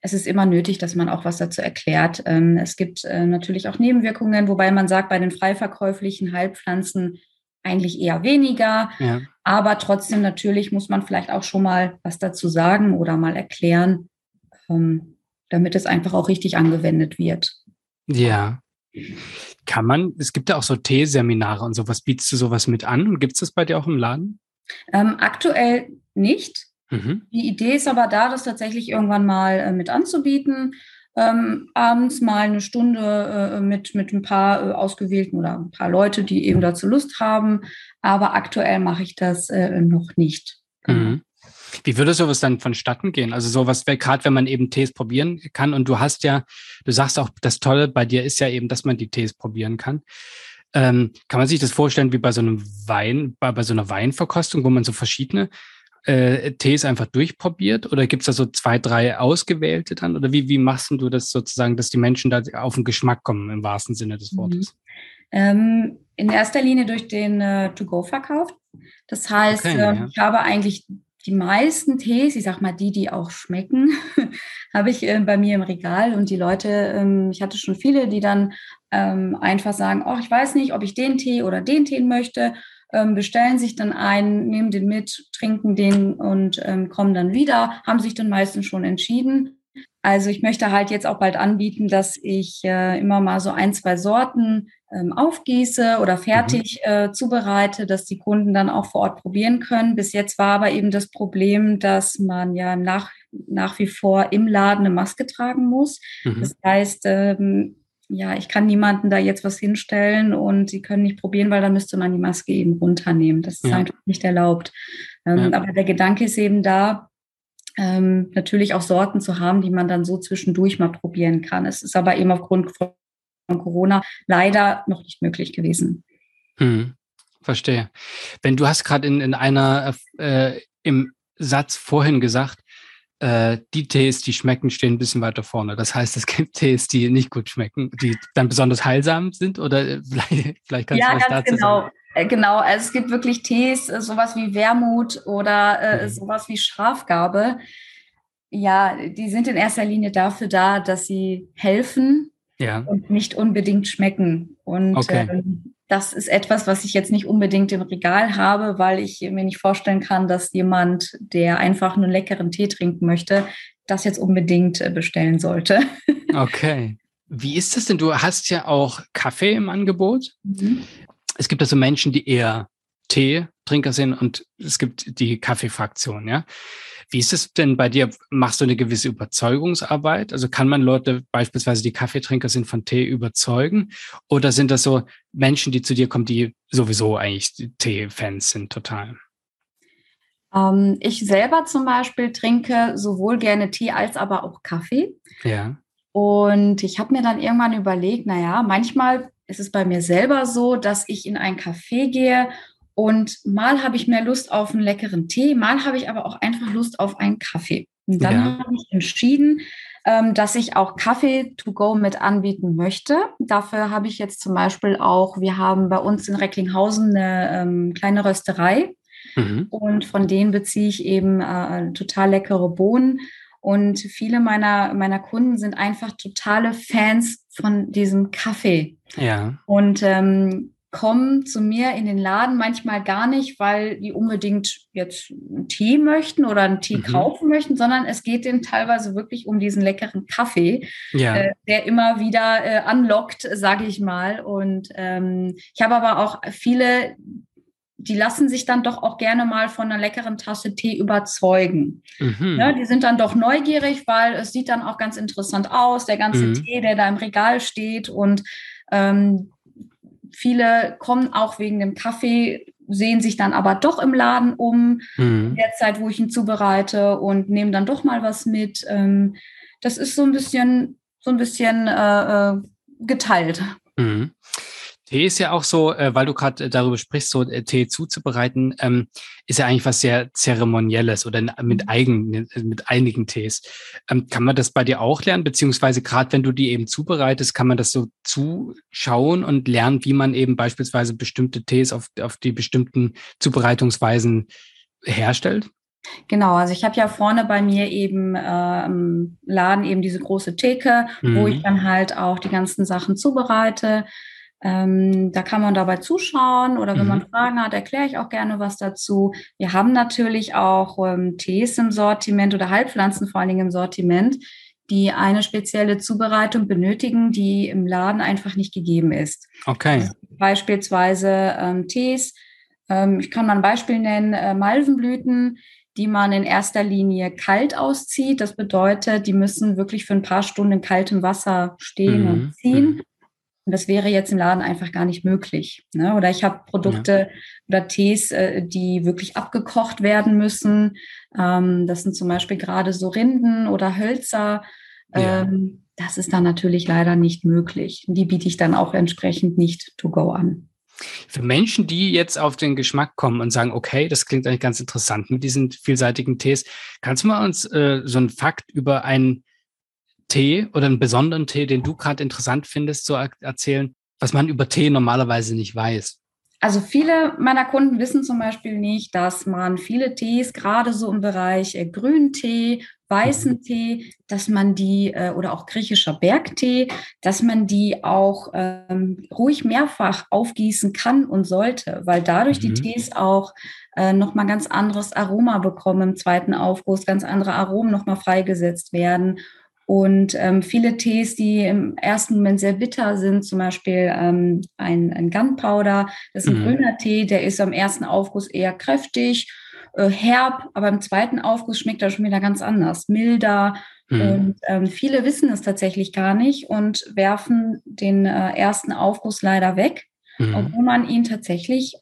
es ist immer nötig, dass man auch was dazu erklärt. Ähm, es gibt äh, natürlich auch Nebenwirkungen, wobei man sagt, bei den freiverkäuflichen Heilpflanzen eigentlich eher weniger. Ja. Aber trotzdem natürlich muss man vielleicht auch schon mal was dazu sagen oder mal erklären, ähm, damit es einfach auch richtig angewendet wird. Ja. Kann man, es gibt ja auch so Teeseminare und sowas. Bietest du sowas mit an? Und gibt es das bei dir auch im Laden? Ähm, aktuell nicht. Mhm. Die Idee ist aber da, das tatsächlich irgendwann mal äh, mit anzubieten. Ähm, abends mal eine Stunde äh, mit, mit ein paar äh, ausgewählten oder ein paar Leute, die eben dazu Lust haben. Aber aktuell mache ich das äh, noch nicht. Genau. Mhm. Wie würde sowas dann vonstatten gehen? Also sowas, gerade wenn man eben Tees probieren kann und du hast ja, du sagst auch, das Tolle bei dir ist ja eben, dass man die Tees probieren kann. Ähm, kann man sich das vorstellen wie bei so einem Wein, bei, bei so einer Weinverkostung, wo man so verschiedene äh, Tees einfach durchprobiert oder gibt es da so zwei, drei ausgewählte dann? Oder wie, wie machst du das sozusagen, dass die Menschen da auf den Geschmack kommen im wahrsten Sinne des Wortes? Mhm. Ähm, in erster Linie durch den äh, To-Go-Verkauf. Das heißt, okay, äh, ja. ich habe eigentlich die meisten Tees, ich sag mal die, die auch schmecken, habe ich äh, bei mir im Regal und die Leute, ähm, ich hatte schon viele, die dann ähm, einfach sagen, oh, ich weiß nicht, ob ich den Tee oder den Tee möchte ähm, bestellen sich dann ein, nehmen den mit, trinken den und ähm, kommen dann wieder, haben sich dann meistens schon entschieden. Also ich möchte halt jetzt auch bald anbieten, dass ich äh, immer mal so ein, zwei Sorten aufgieße oder fertig mhm. äh, zubereite, dass die Kunden dann auch vor Ort probieren können. Bis jetzt war aber eben das Problem, dass man ja nach, nach wie vor im Laden eine Maske tragen muss. Mhm. Das heißt, ähm, ja, ich kann niemanden da jetzt was hinstellen und sie können nicht probieren, weil dann müsste man die Maske eben runternehmen. Das ist ja. einfach nicht erlaubt. Ähm, ja. Aber der Gedanke ist eben da, ähm, natürlich auch Sorten zu haben, die man dann so zwischendurch mal probieren kann. Es ist aber eben aufgrund von Corona leider noch nicht möglich gewesen. Hm, verstehe. Wenn du hast gerade in, in einer äh, im Satz vorhin gesagt, äh, die Tees, die schmecken, stehen ein bisschen weiter vorne. Das heißt, es gibt Tees, die nicht gut schmecken, die dann besonders heilsam sind oder äh, vielleicht, vielleicht kannst ja, du was ganz dazu genau. sagen. Äh, genau, also es gibt wirklich Tees, sowas wie Wermut oder äh, mhm. sowas wie Schafgabe. Ja, die sind in erster Linie dafür da, dass sie helfen ja. und nicht unbedingt schmecken. Und okay. ähm, das ist etwas, was ich jetzt nicht unbedingt im Regal habe, weil ich mir nicht vorstellen kann, dass jemand, der einfach einen leckeren Tee trinken möchte, das jetzt unbedingt äh, bestellen sollte. Okay. Wie ist das denn? Du hast ja auch Kaffee im Angebot. Mhm. Es gibt also Menschen, die eher Teetrinker sind und es gibt die Kaffeefraktion, ja. Wie ist es denn bei dir? Machst du eine gewisse Überzeugungsarbeit? Also kann man Leute, beispielsweise die Kaffeetrinker sind, von Tee überzeugen? Oder sind das so Menschen, die zu dir kommen, die sowieso eigentlich Tee-Fans sind, total? Ähm, ich selber zum Beispiel trinke sowohl gerne Tee als aber auch Kaffee. Ja. Und ich habe mir dann irgendwann überlegt, naja, manchmal ist es bei mir selber so, dass ich in ein Café gehe und mal habe ich mehr Lust auf einen leckeren Tee, mal habe ich aber auch einfach Lust auf einen Kaffee. Und dann ja. habe ich entschieden, ähm, dass ich auch Kaffee to go mit anbieten möchte. Dafür habe ich jetzt zum Beispiel auch, wir haben bei uns in Recklinghausen eine ähm, kleine Rösterei mhm. und von denen beziehe ich eben äh, total leckere Bohnen. Und viele meiner, meiner Kunden sind einfach totale Fans von diesem Kaffee. Ja. Und ähm, kommen zu mir in den Laden manchmal gar nicht, weil die unbedingt jetzt einen Tee möchten oder einen Tee mhm. kaufen möchten, sondern es geht denen teilweise wirklich um diesen leckeren Kaffee, ja. äh, der immer wieder äh, anlockt, sage ich mal. Und ähm, ich habe aber auch viele, die lassen sich dann doch auch gerne mal von einer leckeren Tasse Tee überzeugen. Mhm. Ja, die sind dann doch neugierig, weil es sieht dann auch ganz interessant aus, der ganze mhm. Tee, der da im Regal steht und ähm, Viele kommen auch wegen dem Kaffee, sehen sich dann aber doch im Laden um, mhm. in der Zeit, wo ich ihn zubereite und nehmen dann doch mal was mit. Ähm, das ist so ein bisschen, so ein bisschen äh, äh geteilt. Mhm. Tee ist ja auch so, äh, weil du gerade äh, darüber sprichst, so äh, Tee zuzubereiten, ähm, ist ja eigentlich was sehr Zeremonielles oder mit, mhm. eigen, mit einigen Tees. Ähm, kann man das bei dir auch lernen? Beziehungsweise gerade wenn du die eben zubereitest, kann man das so zuschauen und lernen, wie man eben beispielsweise bestimmte Tees auf, auf die bestimmten Zubereitungsweisen herstellt? Genau, also ich habe ja vorne bei mir eben äh, im Laden eben diese große Theke, mhm. wo ich dann halt auch die ganzen Sachen zubereite. Ähm, da kann man dabei zuschauen oder wenn mhm. man Fragen hat, erkläre ich auch gerne was dazu. Wir haben natürlich auch ähm, Tees im Sortiment oder Heilpflanzen vor allen Dingen im Sortiment, die eine spezielle Zubereitung benötigen, die im Laden einfach nicht gegeben ist. Okay. Also beispielsweise ähm, Tees. Ähm, ich kann mal ein Beispiel nennen, äh, Malvenblüten die man in erster Linie kalt auszieht. Das bedeutet, die müssen wirklich für ein paar Stunden in kaltem Wasser stehen mhm. und ziehen. Und das wäre jetzt im Laden einfach gar nicht möglich. Ne? Oder ich habe Produkte ja. oder Tees, äh, die wirklich abgekocht werden müssen. Ähm, das sind zum Beispiel gerade so Rinden oder Hölzer. Ja. Ähm, das ist dann natürlich leider nicht möglich. Die biete ich dann auch entsprechend nicht to go an. Für Menschen, die jetzt auf den Geschmack kommen und sagen, okay, das klingt eigentlich ganz interessant mit diesen vielseitigen Tees, kannst du mal uns äh, so einen Fakt über einen Tee oder einen besonderen Tee, den du gerade interessant findest, zu erzählen, was man über Tee normalerweise nicht weiß? Also viele meiner Kunden wissen zum Beispiel nicht, dass man viele Tees, gerade so im Bereich äh, Grüntee, weißen mhm. Tee, dass man die äh, oder auch griechischer Bergtee, dass man die auch ähm, ruhig mehrfach aufgießen kann und sollte, weil dadurch mhm. die Tees auch äh, nochmal ganz anderes Aroma bekommen im zweiten Aufguss, ganz andere Aromen nochmal freigesetzt werden und ähm, viele Tees, die im ersten Moment sehr bitter sind, zum Beispiel ähm, ein, ein Gunpowder, das ist ein mhm. grüner Tee, der ist am ersten Aufguss eher kräftig, äh, herb, aber im zweiten Aufguss schmeckt er schon wieder ganz anders, milder. Mhm. Und ähm, viele wissen es tatsächlich gar nicht und werfen den äh, ersten Aufguss leider weg, mhm. obwohl man ihn tatsächlich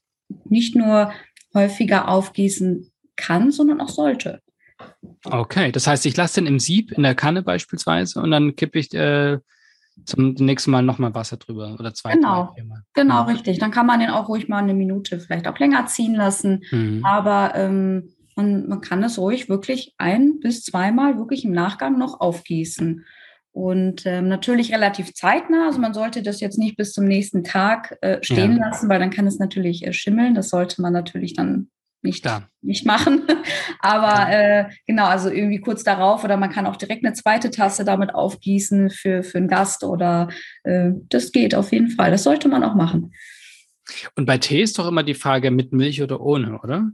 nicht nur häufiger aufgießen kann, sondern auch sollte. Okay, das heißt, ich lasse den im Sieb in der Kanne beispielsweise und dann kippe ich äh, zum nächsten Mal nochmal Wasser drüber oder zwei. Genau, genau, richtig. Dann kann man den auch ruhig mal eine Minute vielleicht auch länger ziehen lassen. Mhm. Aber ähm, man, man kann es ruhig wirklich ein bis zweimal wirklich im Nachgang noch aufgießen. Und ähm, natürlich relativ zeitnah. Also man sollte das jetzt nicht bis zum nächsten Tag äh, stehen ja. lassen, weil dann kann es natürlich äh, schimmeln. Das sollte man natürlich dann nicht, nicht machen. Aber äh, genau, also irgendwie kurz darauf oder man kann auch direkt eine zweite Tasse damit aufgießen für, für einen Gast oder äh, das geht auf jeden Fall. Das sollte man auch machen. Und bei Tee ist doch immer die Frage mit Milch oder ohne, oder?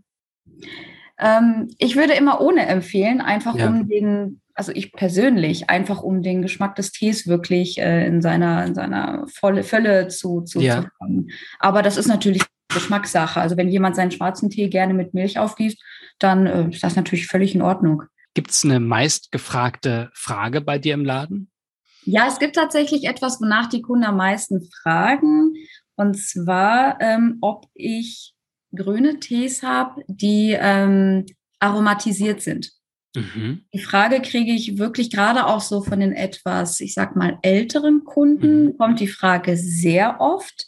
Ähm, ich würde immer ohne empfehlen, einfach ja. um den, also ich persönlich, einfach um den Geschmack des Tees wirklich äh, in seiner, in seiner volle Fülle zu, zu, ja. zu haben. Aber das ist natürlich Geschmackssache. Also wenn jemand seinen schwarzen Tee gerne mit Milch aufgießt, dann äh, ist das natürlich völlig in Ordnung. Gibt es eine meistgefragte Frage bei dir im Laden? Ja, es gibt tatsächlich etwas, wonach die Kunden am meisten fragen. Und zwar, ähm, ob ich grüne Tees habe, die ähm, aromatisiert sind. Mhm. Die Frage kriege ich wirklich gerade auch so von den etwas, ich sag mal, älteren Kunden, mhm. kommt die Frage sehr oft.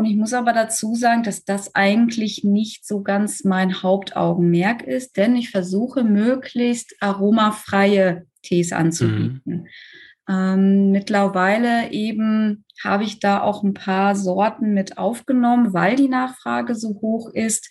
Und ich muss aber dazu sagen, dass das eigentlich nicht so ganz mein Hauptaugenmerk ist, denn ich versuche möglichst aromafreie Tees anzubieten. Mhm. Ähm, mittlerweile eben habe ich da auch ein paar Sorten mit aufgenommen, weil die Nachfrage so hoch ist.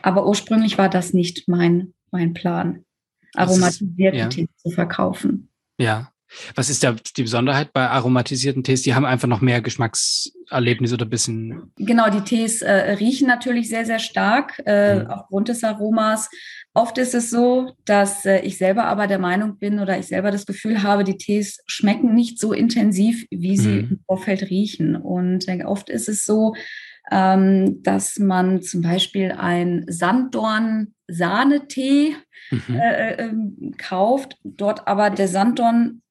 Aber ursprünglich war das nicht mein, mein Plan, aromatisierte ist, ja. Tees zu verkaufen. Ja. Was ist da die Besonderheit bei aromatisierten Tees? Die haben einfach noch mehr Geschmackserlebnis oder ein bisschen. Genau, die Tees äh, riechen natürlich sehr, sehr stark äh, mhm. aufgrund des Aromas. Oft ist es so, dass äh, ich selber aber der Meinung bin oder ich selber das Gefühl habe, die Tees schmecken nicht so intensiv, wie sie mhm. im Vorfeld riechen. Und äh, oft ist es so, ähm, dass man zum Beispiel ein Sanddorn-Sahnetee mhm. äh, äh, ähm, kauft, dort aber der Sanddorn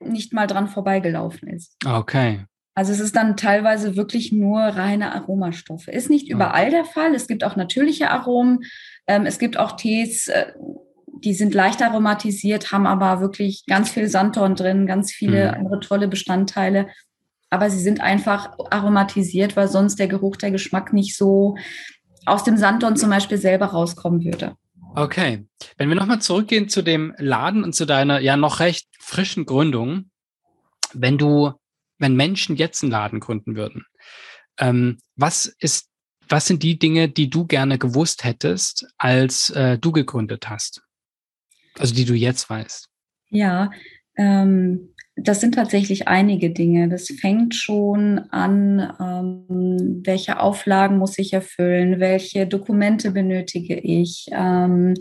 nicht mal dran vorbeigelaufen ist. Okay. Also es ist dann teilweise wirklich nur reine Aromastoffe. Ist nicht überall der Fall. Es gibt auch natürliche Aromen. Ähm, es gibt auch Tees, äh, die sind leicht aromatisiert, haben aber wirklich ganz viel Sanddorn drin, ganz viele mhm. andere tolle Bestandteile. Aber sie sind einfach aromatisiert, weil sonst der Geruch, der Geschmack nicht so aus dem Sanddorn zum Beispiel selber rauskommen würde. Okay. Wenn wir nochmal zurückgehen zu dem Laden und zu deiner ja noch recht frischen Gründung, wenn du, wenn Menschen jetzt einen Laden gründen würden, ähm, was ist, was sind die Dinge, die du gerne gewusst hättest, als äh, du gegründet hast? Also die du jetzt weißt. Ja, ähm, das sind tatsächlich einige Dinge. Das fängt schon an, ähm, welche Auflagen muss ich erfüllen, welche Dokumente benötige ich. Ähm,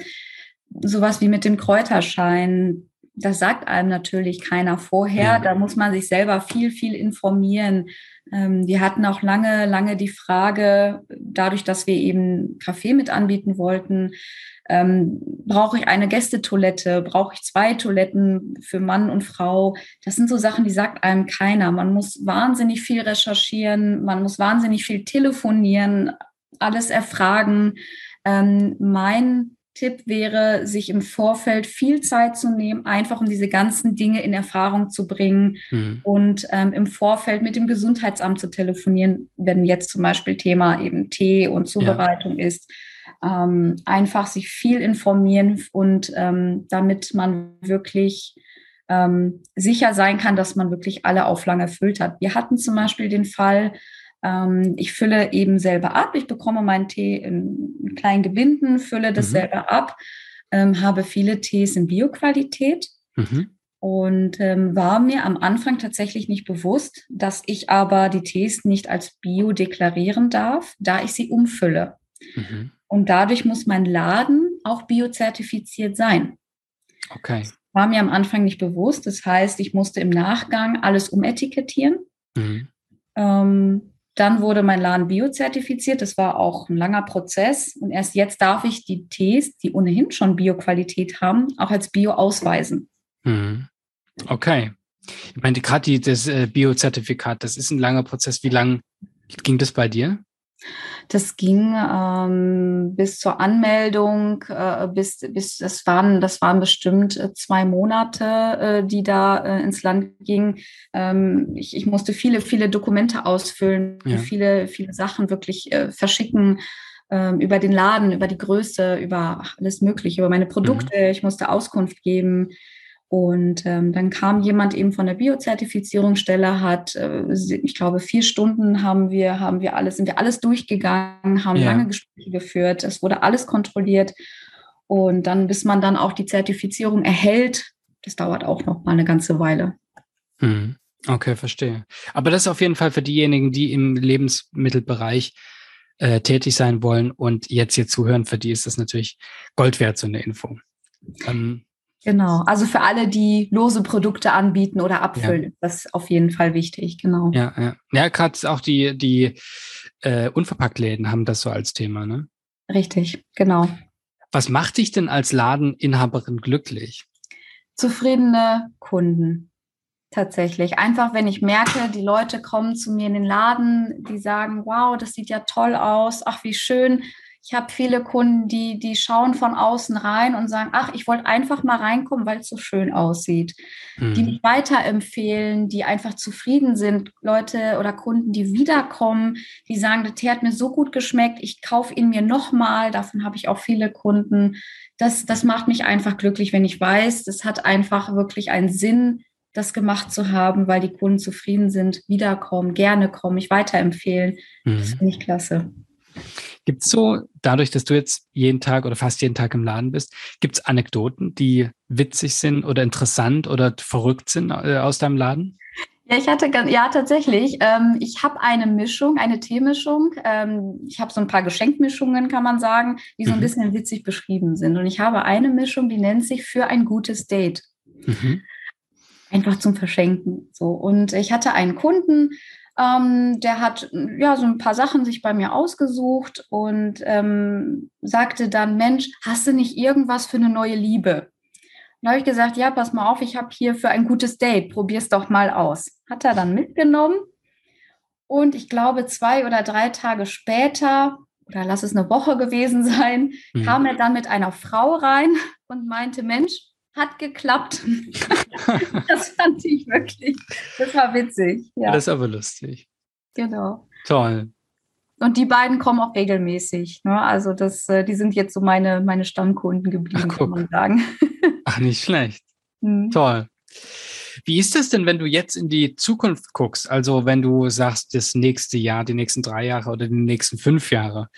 sowas wie mit dem Kräuterschein, das sagt einem natürlich keiner vorher. Da muss man sich selber viel, viel informieren. Ähm, wir hatten auch lange, lange die Frage, dadurch, dass wir eben Kaffee mit anbieten wollten, ähm, brauche ich eine Gästetoilette? Brauche ich zwei Toiletten für Mann und Frau? Das sind so Sachen, die sagt einem keiner. Man muss wahnsinnig viel recherchieren, man muss wahnsinnig viel telefonieren, alles erfragen. Ähm, mein Tipp wäre, sich im Vorfeld viel Zeit zu nehmen, einfach um diese ganzen Dinge in Erfahrung zu bringen mhm. und ähm, im Vorfeld mit dem Gesundheitsamt zu telefonieren, wenn jetzt zum Beispiel Thema eben Tee und Zubereitung ja. ist ähm, einfach sich viel informieren und ähm, damit man wirklich ähm, sicher sein kann, dass man wirklich alle Auflagen erfüllt hat. Wir hatten zum Beispiel den Fall, ich fülle eben selber ab, ich bekomme meinen Tee in kleinen Gebinden, fülle das mhm. selber ab, ähm, habe viele Tees in Bioqualität. Mhm. Und ähm, war mir am Anfang tatsächlich nicht bewusst, dass ich aber die Tees nicht als Bio deklarieren darf, da ich sie umfülle. Mhm. Und dadurch muss mein Laden auch biozertifiziert sein. Okay. Das war mir am Anfang nicht bewusst. Das heißt, ich musste im Nachgang alles umetikettieren. Mhm. Ähm, dann wurde mein Laden biozertifiziert. Das war auch ein langer Prozess. Und erst jetzt darf ich die Tees, die ohnehin schon Bioqualität haben, auch als Bio ausweisen. Mhm. Okay. Ich meine, gerade das äh, Biozertifikat, das ist ein langer Prozess. Wie lang ging das bei dir? Das ging ähm, bis zur Anmeldung, äh, bis, bis das waren, das waren bestimmt äh, zwei Monate, äh, die da äh, ins Land gingen. Ähm, ich, ich musste viele, viele Dokumente ausfüllen, ja. viele, viele Sachen wirklich äh, verschicken ähm, über den Laden, über die Größe, über alles Mögliche, über meine Produkte. Mhm. Ich musste Auskunft geben. Und ähm, dann kam jemand eben von der Biozertifizierungsstelle, hat, äh, ich glaube, vier Stunden haben wir, haben wir alles, sind wir alles durchgegangen, haben ja. lange Gespräche geführt, es wurde alles kontrolliert. Und dann, bis man dann auch die Zertifizierung erhält, das dauert auch noch mal eine ganze Weile. Hm. Okay, verstehe. Aber das ist auf jeden Fall für diejenigen, die im Lebensmittelbereich äh, tätig sein wollen und jetzt hier zuhören, für die ist das natürlich Gold wert, so eine Info. Ähm, Genau, also für alle, die lose Produkte anbieten oder abfüllen, ja. ist das auf jeden Fall wichtig, genau. Ja, ja. Ja, gerade auch die, die äh, Unverpacktläden haben das so als Thema, ne? Richtig, genau. Was macht dich denn als Ladeninhaberin glücklich? Zufriedene Kunden. Tatsächlich. Einfach, wenn ich merke, die Leute kommen zu mir in den Laden, die sagen, wow, das sieht ja toll aus, ach, wie schön Ich habe viele Kunden, die, die schauen von außen rein und sagen, ach, ich wollte einfach mal reinkommen, weil es so schön aussieht. Mhm. Die mich weiterempfehlen, die einfach zufrieden sind. Leute oder Kunden, die wiederkommen, die sagen, der Tee hat mir so gut geschmeckt, ich kaufe ihn mir nochmal. Davon habe ich auch viele Kunden. Das, das macht mich einfach glücklich, wenn ich weiß, das hat einfach wirklich einen Sinn, das gemacht zu haben, weil die Kunden zufrieden sind, wiederkommen, gerne kommen, mich weiterempfehlen. Mhm. Das finde ich klasse. Gibt es so, dadurch, dass du jetzt jeden Tag oder fast jeden Tag im Laden bist, gibt es Anekdoten, die witzig sind oder interessant oder verrückt sind äh, aus deinem Laden? Ja, ich hatte ja tatsächlich. Ähm, ich habe eine Mischung, eine Teemischung. Ähm, ich habe so ein paar Geschenkmischungen, kann man sagen, die so ein mhm. bisschen witzig beschrieben sind. Und ich habe eine Mischung, die nennt sich für ein gutes Date. Mhm. Einfach zum Verschenken. So. Und ich hatte einen Kunden, ähm, der hat ja so ein paar Sachen sich bei mir ausgesucht und ähm, sagte dann: Mensch, hast du nicht irgendwas für eine neue Liebe? Dann habe ich gesagt: Ja, pass mal auf, ich habe hier für ein gutes Date, probier es doch mal aus. Hat er dann mitgenommen und ich glaube, zwei oder drei Tage später, oder lass es eine Woche gewesen sein, mhm. kam er dann mit einer Frau rein und meinte: Mensch, hat geklappt. das fand ich wirklich, das war witzig. Ja. Das ist aber lustig. Genau. Toll. Und die beiden kommen auch regelmäßig. Ne? Also das, äh, die sind jetzt so meine, meine Stammkunden geblieben, Ach, kann man sagen. Ach, nicht schlecht. Mhm. Toll. Wie ist es denn, wenn du jetzt in die Zukunft guckst? Also wenn du sagst, das nächste Jahr, die nächsten drei Jahre oder die nächsten fünf Jahre.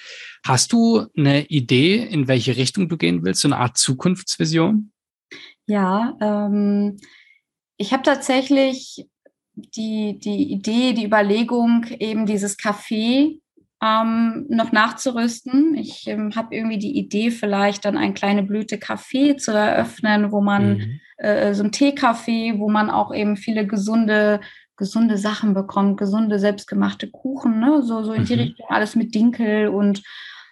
Hast du eine Idee, in welche Richtung du gehen willst? So eine Art Zukunftsvision? Ja, ähm, ich habe tatsächlich die, die Idee, die Überlegung, eben dieses Café ähm, noch nachzurüsten. Ich ähm, habe irgendwie die Idee, vielleicht dann ein kleine Blüte Kaffee zu eröffnen, wo man mhm. äh, so ein Teekaffee, wo man auch eben viele gesunde gesunde Sachen bekommt, gesunde selbstgemachte Kuchen, ne? so, so in die mhm. Richtung, alles mit Dinkel und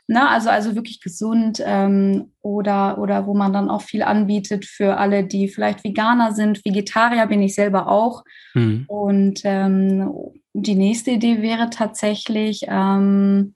Ne? Also, also wirklich gesund ähm, oder, oder wo man dann auch viel anbietet für alle, die vielleicht Veganer sind. Vegetarier bin ich selber auch. Mhm. Und ähm, die nächste Idee wäre tatsächlich, ähm,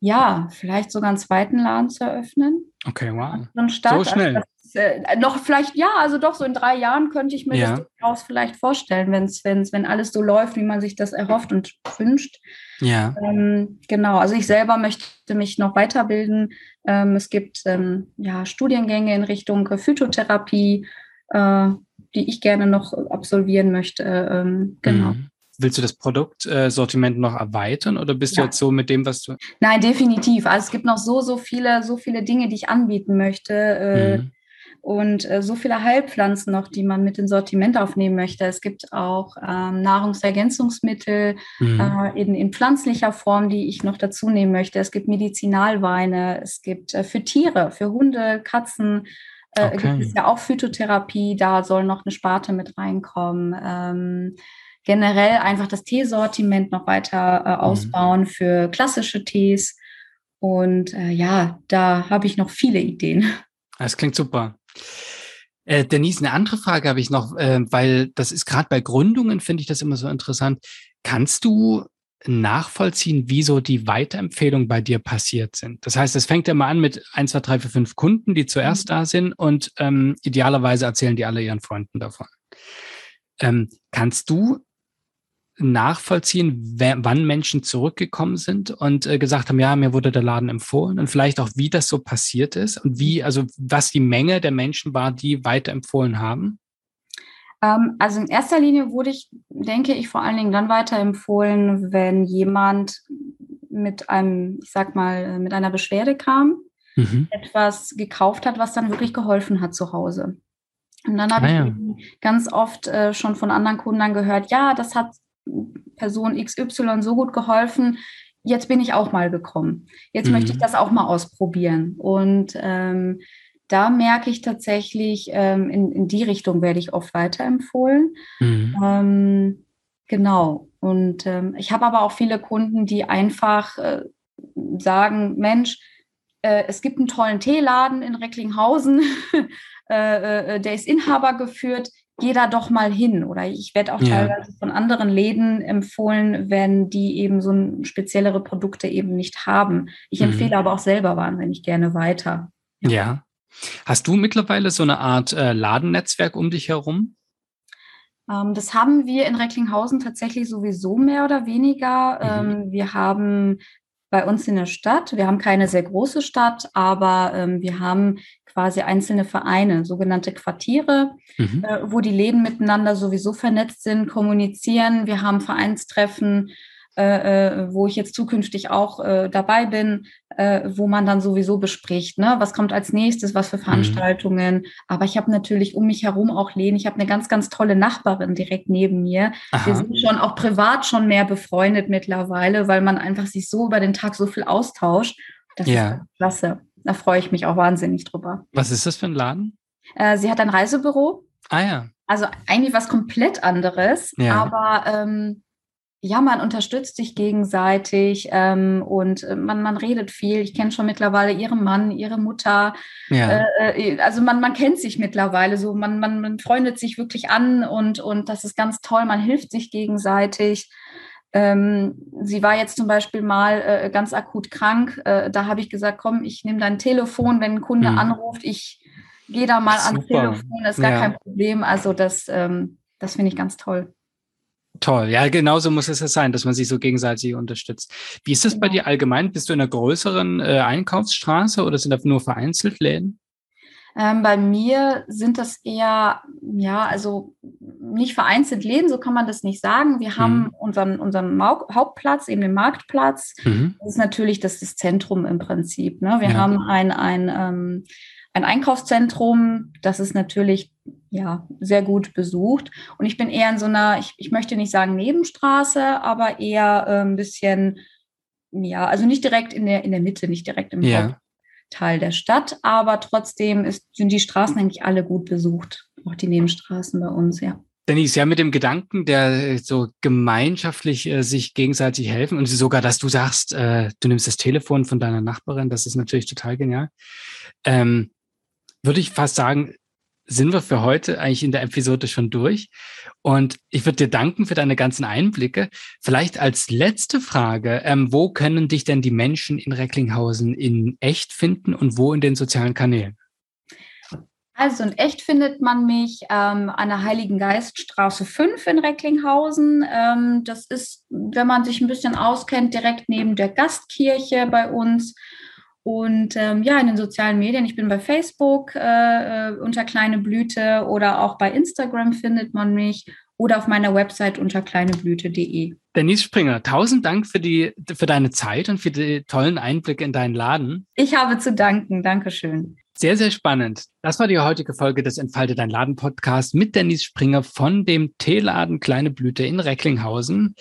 ja, vielleicht sogar einen zweiten Laden zu eröffnen. Okay, wow. So also schnell. Also äh, noch vielleicht, ja, also doch so in drei Jahren könnte ich mir ja. das durchaus vielleicht vorstellen, wenn's, wenn's, wenn alles so läuft, wie man sich das erhofft und wünscht. Ja. Ähm, genau, also ich selber möchte mich noch weiterbilden. Ähm, es gibt ähm, ja, Studiengänge in Richtung Phytotherapie, äh, die ich gerne noch absolvieren möchte. Ähm, genau. Mhm. Willst du das Produktsortiment noch erweitern oder bist ja. du jetzt so mit dem, was du. Nein, definitiv. Also es gibt noch so, so viele, so viele Dinge, die ich anbieten möchte. Äh, mhm und äh, so viele Heilpflanzen noch, die man mit ins Sortiment aufnehmen möchte. Es gibt auch ähm, Nahrungsergänzungsmittel mhm. äh, in, in pflanzlicher Form, die ich noch dazu nehmen möchte. Es gibt Medizinalweine, es gibt äh, für Tiere, für Hunde, Katzen. Äh, okay. Gibt es ja auch Phytotherapie, da soll noch eine Sparte mit reinkommen. Ähm, generell einfach das Teesortiment noch weiter äh, mhm. ausbauen mhm. für klassische Tees. Und äh, ja, da habe ich noch viele Ideen. Das klingt super. Äh, Denise, eine andere Frage habe ich noch, äh, weil das ist gerade bei Gründungen, finde ich das immer so interessant. Kannst du nachvollziehen, wieso die Weiterempfehlungen bei dir passiert sind? Das heißt, es fängt ja mal an mit 1, 2, 3, 4, 5 Kunden, die zuerst mhm. da sind und ähm, idealerweise erzählen die alle ihren Freunden davon. Ähm, kannst du nachvollziehen, wann Menschen zurückgekommen sind und äh, gesagt haben, ja, mir wurde der Laden empfohlen und vielleicht auch, wie das so passiert ist und wie, also was die Menge der Menschen war, die weiterempfohlen haben? Ähm, also in erster Linie wurde ich, denke ich, vor allen Dingen dann weiterempfohlen, wenn jemand mit einem, ich sag mal, mit einer Beschwerde kam, mhm. etwas gekauft hat, was dann wirklich geholfen hat zu Hause. Und dann habe ah, ja. ich ganz oft äh, schon von anderen Kunden gehört, ja, das hat Person XY so gut geholfen, jetzt bin ich auch mal gekommen. Jetzt mhm. möchte ich mhm. das auch mal ausprobieren. Und ähm, da merke ich tatsächlich, ähm, in, in die Richtung werde ich oft weiterempfohlen. Mhm. Ähm, genau. Und ähm, ich habe aber auch viele Kunden, die einfach äh, sagen, Mensch, äh, es gibt einen tollen Teeladen in Recklinghausen, äh, äh, der ist Inhaber geführt geh da doch mal hin. Oder ich werde auch ja. teilweise von anderen Läden empfohlen, wenn die eben so speziellere Produkte eben nicht haben. Ich mhm. empfehle aber auch selber wahnsinnig gerne weiter. Ja. ja. Hast du mittlerweile so eine Art äh, Ladennetzwerk um dich herum? Ähm, das haben wir in Recklinghausen tatsächlich sowieso mehr oder weniger. Mhm. Ähm, wir haben bei uns in der Stadt, wir haben keine sehr große Stadt, aber ähm, wir haben quasi einzelne Vereine, sogenannte Quartiere, mhm. äh, wo die Läden miteinander sowieso vernetzt sind, kommunizieren. Wir haben Vereinstreffen, äh, äh, wo ich jetzt zukünftig auch äh, dabei bin, äh, wo man dann sowieso bespricht, ne, was kommt als nächstes, was für mhm. Veranstaltungen. Mhm. Aber ich habe natürlich um mich herum auch Läden. Ich habe eine ganz, ganz tolle Nachbarin direkt neben mir. Aha. Wir sind schon auch privat schon mehr befreundet mittlerweile, weil man einfach sich so über den Tag so viel austauscht. Das ja. ist klasse. Da freue ich mich auch wahnsinnig drüber. Was ist das für ein Laden? Äh, sie hat ein Reisebüro. Ah ja. Also eigentlich was komplett anderes, ja. aber ähm, ja, man unterstützt sich gegenseitig ähm, und äh, man, man redet viel. Ich kenne schon mittlerweile ihren Mann, ihre Mutter. Ja. Äh, äh, also man, man kennt sich mittlerweile so, man, man, man freundet sich wirklich an und, und das ist ganz toll, man hilft sich gegenseitig. Ähm, sie war jetzt zum Beispiel mal äh, ganz akut krank. Äh, da habe ich gesagt, komm, ich nehme dein Telefon, wenn ein Kunde mhm. anruft, ich gehe da mal ans Telefon, das ist gar ja. kein Problem. Also das, ähm, das finde ich ganz toll. Toll, ja, genauso muss es ja sein, dass man sich so gegenseitig unterstützt. Wie ist das genau. bei dir allgemein? Bist du in einer größeren äh, Einkaufsstraße oder sind das nur vereinzelt Läden? Ähm, bei mir sind das eher, ja, also nicht vereinzelt Läden, so kann man das nicht sagen. Wir haben mhm. unseren, unseren Hauptplatz, eben den Marktplatz. Mhm. Das ist natürlich das, das Zentrum im Prinzip. Ne? Wir ja. haben ein, ein, ähm, ein Einkaufszentrum, das ist natürlich ja, sehr gut besucht. Und ich bin eher in so einer, ich, ich möchte nicht sagen Nebenstraße, aber eher äh, ein bisschen, ja, also nicht direkt in der, in der Mitte, nicht direkt im ja. Teil der Stadt, aber trotzdem ist, sind die Straßen eigentlich alle gut besucht, auch die Nebenstraßen bei uns, ja. Denise, ja, mit dem Gedanken, der so gemeinschaftlich äh, sich gegenseitig helfen und sogar, dass du sagst, äh, du nimmst das Telefon von deiner Nachbarin, das ist natürlich total genial. Ähm, würde ich fast sagen, sind wir für heute eigentlich in der Episode schon durch. Und ich würde dir danken für deine ganzen Einblicke. Vielleicht als letzte Frage, ähm, wo können dich denn die Menschen in Recklinghausen in echt finden und wo in den sozialen Kanälen? Also in echt findet man mich ähm, an der Heiligen Geiststraße 5 in Recklinghausen. Ähm, das ist, wenn man sich ein bisschen auskennt, direkt neben der Gastkirche bei uns. Und ähm, ja, in den sozialen Medien, ich bin bei Facebook äh, äh, unter Kleine Blüte oder auch bei Instagram findet man mich oder auf meiner Website unter kleineblüte.de. Denise Springer, tausend Dank für, die, für deine Zeit und für die tollen Einblicke in deinen Laden. Ich habe zu danken. Dankeschön. Sehr, sehr spannend. Das war die heutige Folge des Entfalte dein Laden Podcast mit Denise Springer von dem Teeladen Kleine Blüte in Recklinghausen.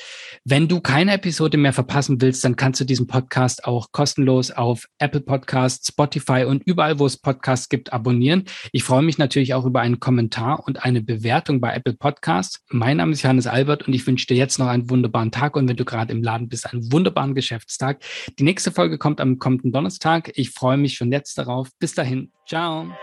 Wenn du keine Episode mehr verpassen willst, dann kannst du diesen Podcast auch kostenlos auf Apple Podcasts, Spotify und überall, wo es Podcasts gibt, abonnieren. Ich freue mich natürlich auch über einen Kommentar und eine Bewertung bei Apple Podcasts. Mein Name ist Johannes Albert und ich wünsche dir jetzt noch einen wunderbaren Tag und wenn du gerade im Laden bist, einen wunderbaren Geschäftstag. Die nächste Folge kommt am kommenden Donnerstag. Ich freue mich schon jetzt darauf. Bis dahin. john